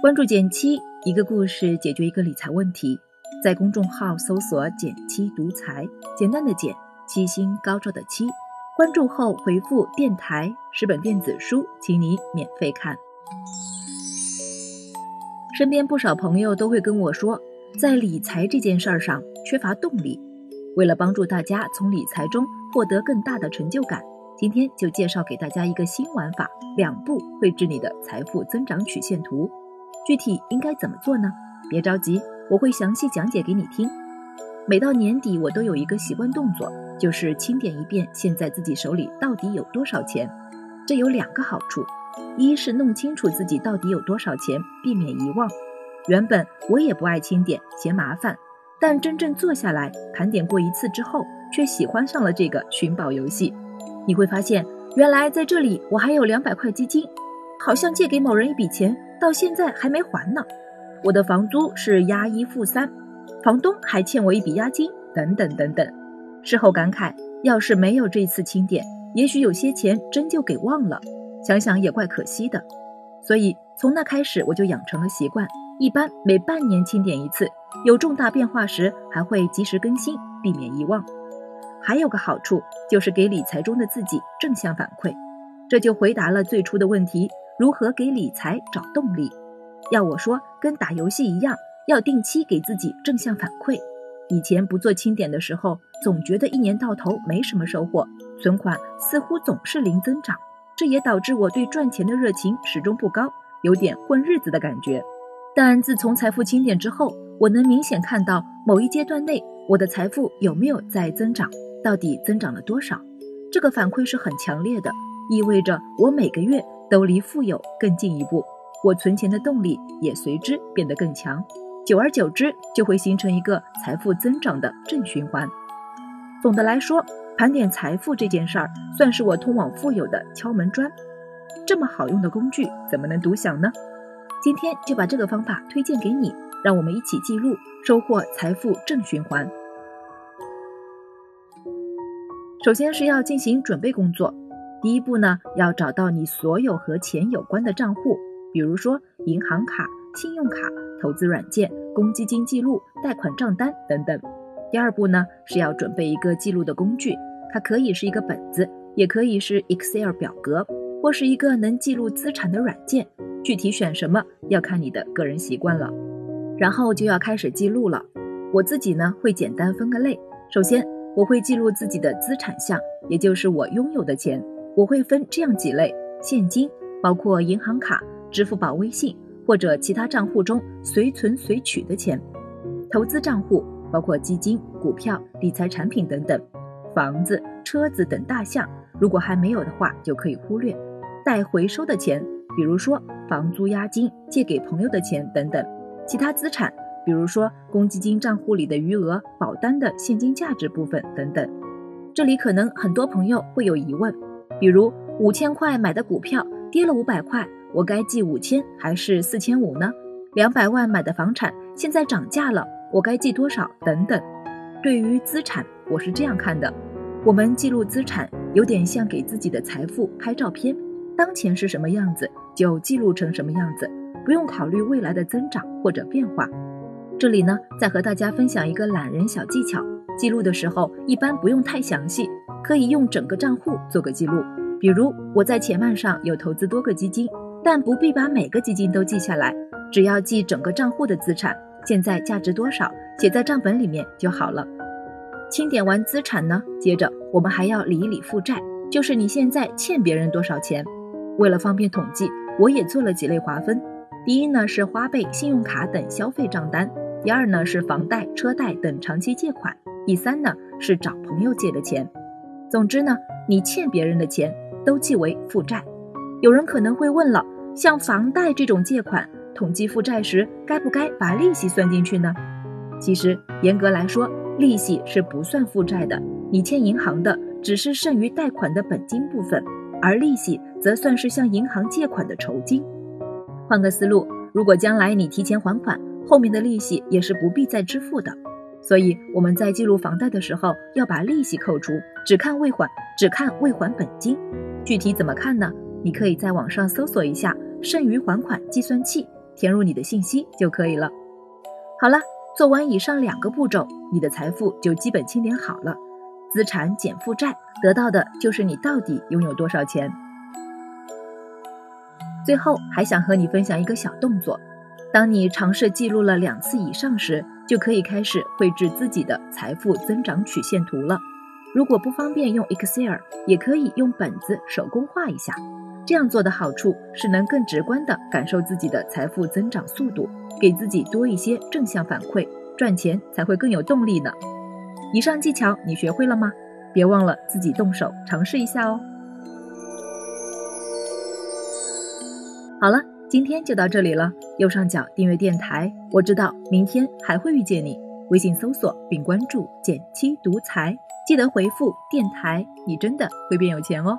关注简七，一个故事解决一个理财问题。在公众号搜索“简七独裁，简单的简，七星高照的七。关注后回复“电台”十本电子书，请你免费看。身边不少朋友都会跟我说，在理财这件事儿上缺乏动力。为了帮助大家从理财中获得更大的成就感，今天就介绍给大家一个新玩法：两步绘制你的财富增长曲线图。具体应该怎么做呢？别着急，我会详细讲解给你听。每到年底，我都有一个习惯动作，就是清点一遍现在自己手里到底有多少钱。这有两个好处：一是弄清楚自己到底有多少钱，避免遗忘。原本我也不爱清点，嫌麻烦。但真正坐下来盘点过一次之后，却喜欢上了这个寻宝游戏。你会发现，原来在这里我还有两百块基金，好像借给某人一笔钱，到现在还没还呢。我的房租是押一付三，房东还欠我一笔押金，等等等等。事后感慨，要是没有这次清点，也许有些钱真就给忘了。想想也怪可惜的。所以从那开始，我就养成了习惯，一般每半年清点一次。有重大变化时，还会及时更新，避免遗忘。还有个好处，就是给理财中的自己正向反馈。这就回答了最初的问题：如何给理财找动力？要我说，跟打游戏一样，要定期给自己正向反馈。以前不做清点的时候，总觉得一年到头没什么收获，存款似乎总是零增长，这也导致我对赚钱的热情始终不高，有点混日子的感觉。但自从财富清点之后，我能明显看到某一阶段内我的财富有没有在增长，到底增长了多少？这个反馈是很强烈的，意味着我每个月都离富有更进一步，我存钱的动力也随之变得更强。久而久之，就会形成一个财富增长的正循环。总的来说，盘点财富这件事儿，算是我通往富有的敲门砖。这么好用的工具，怎么能独享呢？今天就把这个方法推荐给你，让我们一起记录收获财富正循环。首先是要进行准备工作，第一步呢，要找到你所有和钱有关的账户，比如说银行卡、信用卡、投资软件、公积金记录、贷款账单等等。第二步呢，是要准备一个记录的工具，它可以是一个本子，也可以是 Excel 表格，或是一个能记录资产的软件。具体选什么要看你的个人习惯了，然后就要开始记录了。我自己呢会简单分个类，首先我会记录自己的资产项，也就是我拥有的钱，我会分这样几类：现金，包括银行卡、支付宝、微信或者其他账户中随存随取的钱；投资账户，包括基金、股票、理财产品等等；房子、车子等大项，如果还没有的话就可以忽略；待回收的钱。比如说房租押金、借给朋友的钱等等，其他资产，比如说公积金账户里的余额、保单的现金价值部分等等。这里可能很多朋友会有疑问，比如五千块买的股票跌了五百块，我该记五千还是四千五呢？两百万买的房产现在涨价了，我该记多少？等等。对于资产，我是这样看的：我们记录资产，有点像给自己的财富拍照片。当前是什么样子，就记录成什么样子，不用考虑未来的增长或者变化。这里呢，再和大家分享一个懒人小技巧：记录的时候一般不用太详细，可以用整个账户做个记录。比如我在钱慢上有投资多个基金，但不必把每个基金都记下来，只要记整个账户的资产现在价值多少，写在账本里面就好了。清点完资产呢，接着我们还要理一理负债，就是你现在欠别人多少钱。为了方便统计，我也做了几类划分。第一呢是花呗、信用卡等消费账单；第二呢是房贷、车贷等长期借款；第三呢是找朋友借的钱。总之呢，你欠别人的钱都记为负债。有人可能会问了，像房贷这种借款，统计负债时该不该把利息算进去呢？其实严格来说，利息是不算负债的。你欠银行的只是剩余贷款的本金部分。而利息则算是向银行借款的酬金。换个思路，如果将来你提前还款，后面的利息也是不必再支付的。所以我们在记录房贷的时候要把利息扣除，只看未还，只看未还本金。具体怎么看呢？你可以在网上搜索一下“剩余还款计算器”，填入你的信息就可以了。好了，做完以上两个步骤，你的财富就基本清点好了。资产减负债，得到的就是你到底拥有多少钱。最后还想和你分享一个小动作：当你尝试记录了两次以上时，就可以开始绘制自己的财富增长曲线图了。如果不方便用 Excel，也可以用本子手工画一下。这样做的好处是能更直观地感受自己的财富增长速度，给自己多一些正向反馈，赚钱才会更有动力呢。以上技巧你学会了吗？别忘了自己动手尝试一下哦。好了，今天就到这里了。右上角订阅电台，我知道明天还会遇见你。微信搜索并关注“减七独裁，记得回复“电台”，你真的会变有钱哦。